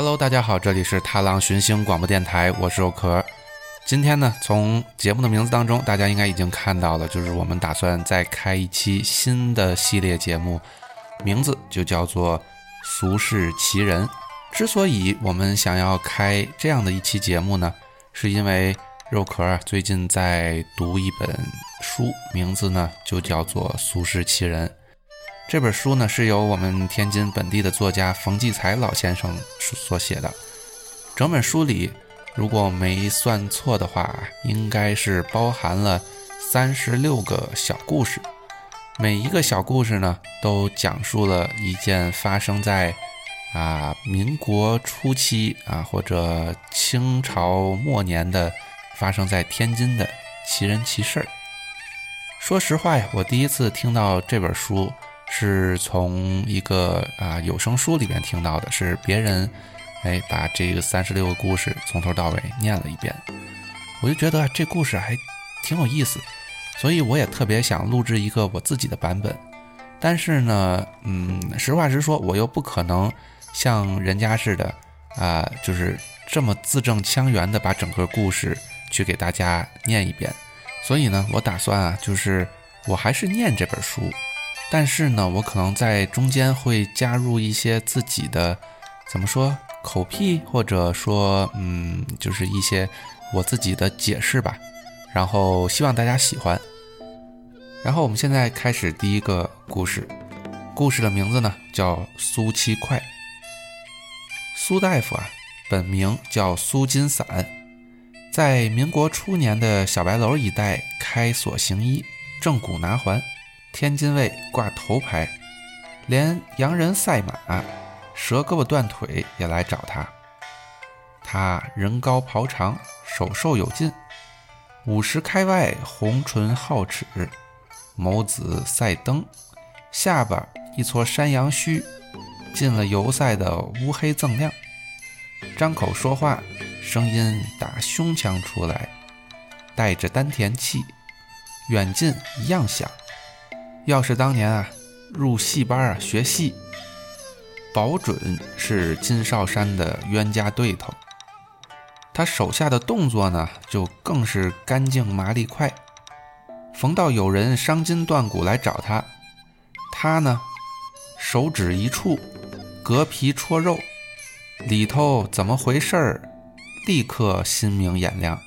Hello，大家好，这里是踏浪寻星广播电台，我是肉壳。今天呢，从节目的名字当中，大家应该已经看到了，就是我们打算再开一期新的系列节目，名字就叫做《俗世奇人》。之所以我们想要开这样的一期节目呢，是因为肉壳最近在读一本书，名字呢就叫做《俗世奇人》。这本书呢是由我们天津本地的作家冯骥才老先生所写的。整本书里，如果我没算错的话，应该是包含了三十六个小故事。每一个小故事呢，都讲述了一件发生在啊民国初期啊或者清朝末年的发生在天津的奇人奇事儿。说实话呀，我第一次听到这本书。是从一个啊有声书里面听到的，是别人哎把这个三十六个故事从头到尾念了一遍，我就觉得这故事还挺有意思，所以我也特别想录制一个我自己的版本。但是呢，嗯，实话实说，我又不可能像人家似的啊，就是这么字正腔圆的把整个故事去给大家念一遍。所以呢，我打算啊，就是我还是念这本书。但是呢，我可能在中间会加入一些自己的，怎么说口癖，或者说，嗯，就是一些我自己的解释吧。然后希望大家喜欢。然后我们现在开始第一个故事，故事的名字呢叫苏七快。苏大夫啊，本名叫苏金散，在民国初年的小白楼一带开所行医，正骨拿环。天津卫挂头牌，连洋人赛马、折胳膊断腿也来找他。他人高袍长，手瘦有劲，五十开外，红唇皓齿，眸子赛灯，下巴一撮山羊须，进了油赛的乌黑锃亮。张口说话，声音打胸腔出来，带着丹田气，远近一样响。要是当年啊，入戏班啊学戏，保准是金少山的冤家对头。他手下的动作呢，就更是干净麻利快。逢到有人伤筋断骨来找他，他呢，手指一触，隔皮戳肉，里头怎么回事儿，立刻心明眼亮。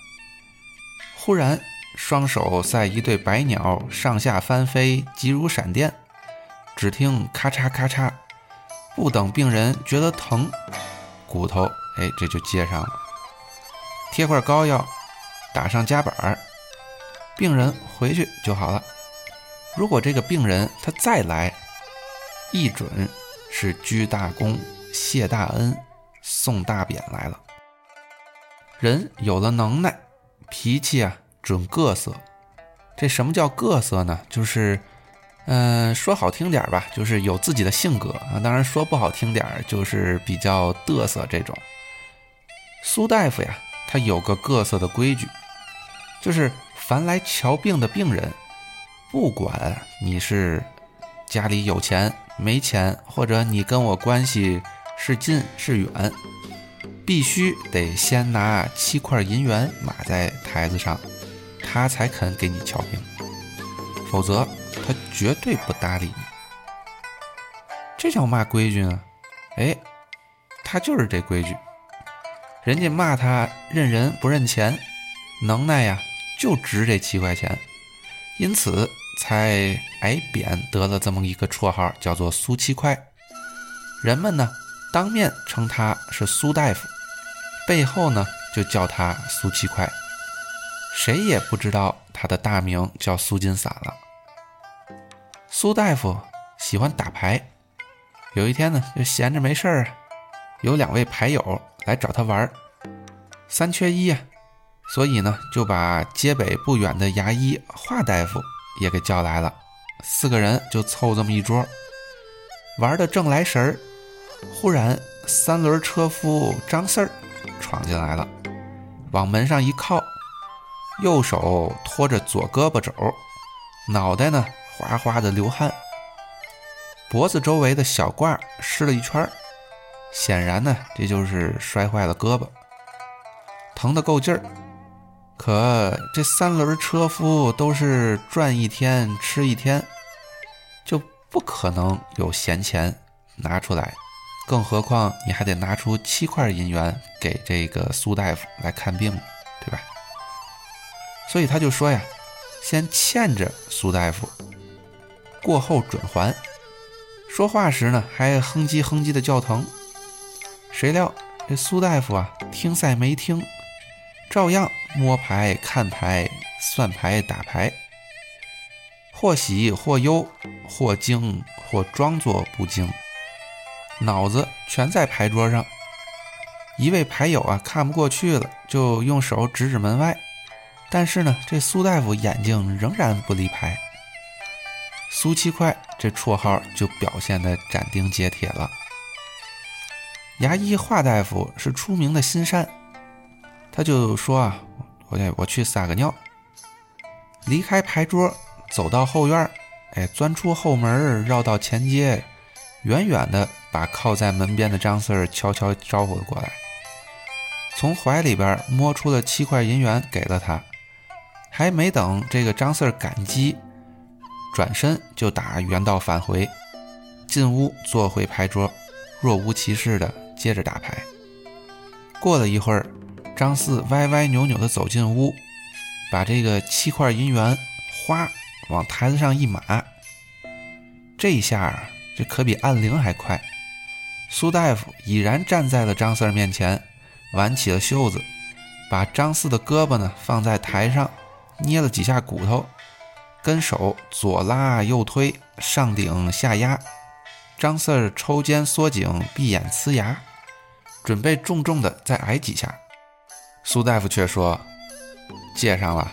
忽然。双手赛一对白鸟，上下翻飞，急如闪电。只听咔嚓咔嚓，不等病人觉得疼，骨头哎这就接上了。贴块膏药，打上夹板儿，病人回去就好了。如果这个病人他再来，一准是鞠大躬、谢大恩、送大匾来了。人有了能耐，脾气啊。准各色，这什么叫各色呢？就是，嗯，说好听点吧，就是有自己的性格啊。当然说不好听点，就是比较嘚瑟这种。苏大夫呀，他有个各色的规矩，就是凡来瞧病的病人，不管你是家里有钱没钱，或者你跟我关系是近是远，必须得先拿七块银元码在台子上。他才肯给你瞧病，否则他绝对不搭理你。这叫嘛规矩呢？哎，他就是这规矩。人家骂他认人不认钱，能耐呀就值这七块钱，因此才挨扁得了这么一个绰号，叫做苏七块。人们呢当面称他是苏大夫，背后呢就叫他苏七块。谁也不知道他的大名叫苏金散了。苏大夫喜欢打牌，有一天呢，就闲着没事儿，有两位牌友来找他玩儿，三缺一啊，所以呢，就把街北不远的牙医华大夫也给叫来了，四个人就凑这么一桌，玩的正来神儿，忽然三轮车夫张四儿闯进来了，往门上一靠。右手托着左胳膊肘，脑袋呢哗哗的流汗，脖子周围的小褂湿了一圈显然呢，这就是摔坏了胳膊，疼得够劲儿。可这三轮车夫都是赚一天吃一天，就不可能有闲钱拿出来，更何况你还得拿出七块银元给这个苏大夫来看病，对吧？所以他就说呀，先欠着苏大夫，过后准还。说话时呢，还哼唧哼唧的叫疼。谁料这苏大夫啊，听赛没听，照样摸牌、看牌、算牌、打牌，或喜或忧，或惊或装作不惊，脑子全在牌桌上。一位牌友啊，看不过去了，就用手指指门外，但是呢，这苏大夫眼睛仍然不离牌。苏七块这绰号就表现得斩钉截铁了。牙医华大夫是出名的心善，他就说啊，我我去撒个尿。离开牌桌，走到后院，哎，钻出后门，绕到前街，远远的把靠在门边的张四儿悄悄招呼了过来，从怀里边摸出了七块银元给了他，还没等这个张四儿感激，转身就打原道返回，进屋坐回牌桌，若无其事的。接着打牌。过了一会儿，张四歪歪扭扭的走进屋，把这个七块银元哗往台子上一码。这一下啊，这可比按铃还快。苏大夫已然站在了张四儿面前，挽起了袖子，把张四的胳膊呢放在台上，捏了几下骨头，跟手左拉右推，上顶下压。张四抽肩缩颈，闭眼呲牙。准备重重的再挨几下，苏大夫却说：“借上了。”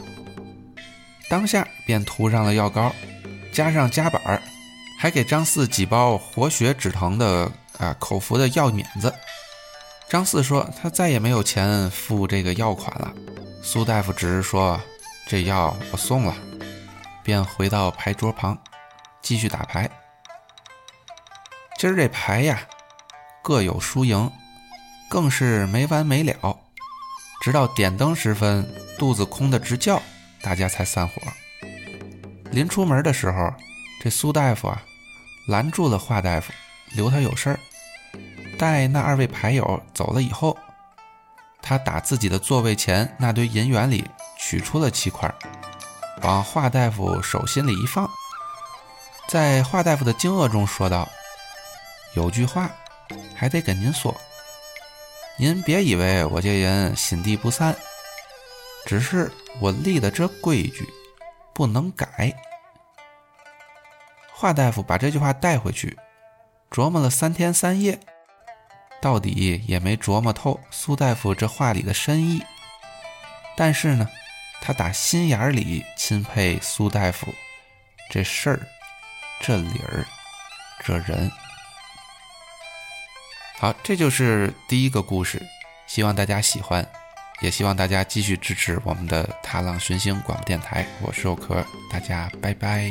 当下便涂上了药膏，加上夹板儿，还给张四几包活血止疼的啊口服的药碾子。张四说他再也没有钱付这个药款了。苏大夫只是说：“这药我送了。”便回到牌桌旁，继续打牌。今儿这牌呀，各有输赢。更是没完没了，直到点灯时分，肚子空得直叫，大家才散伙。临出门的时候，这苏大夫啊拦住了华大夫，留他有事儿。待那二位牌友走了以后，他打自己的座位前那堆银元里取出了七块，往华大夫手心里一放，在华大夫的惊愕中说道：“有句话还得跟您说。”您别以为我这人心地不善，只是我立的这规矩不能改。华大夫把这句话带回去，琢磨了三天三夜，到底也没琢磨透苏大夫这话里的深意。但是呢，他打心眼里钦佩苏大夫这事儿、这理儿、这人。好，这就是第一个故事，希望大家喜欢，也希望大家继续支持我们的踏浪寻星广播电台。我是肉壳，大家拜拜。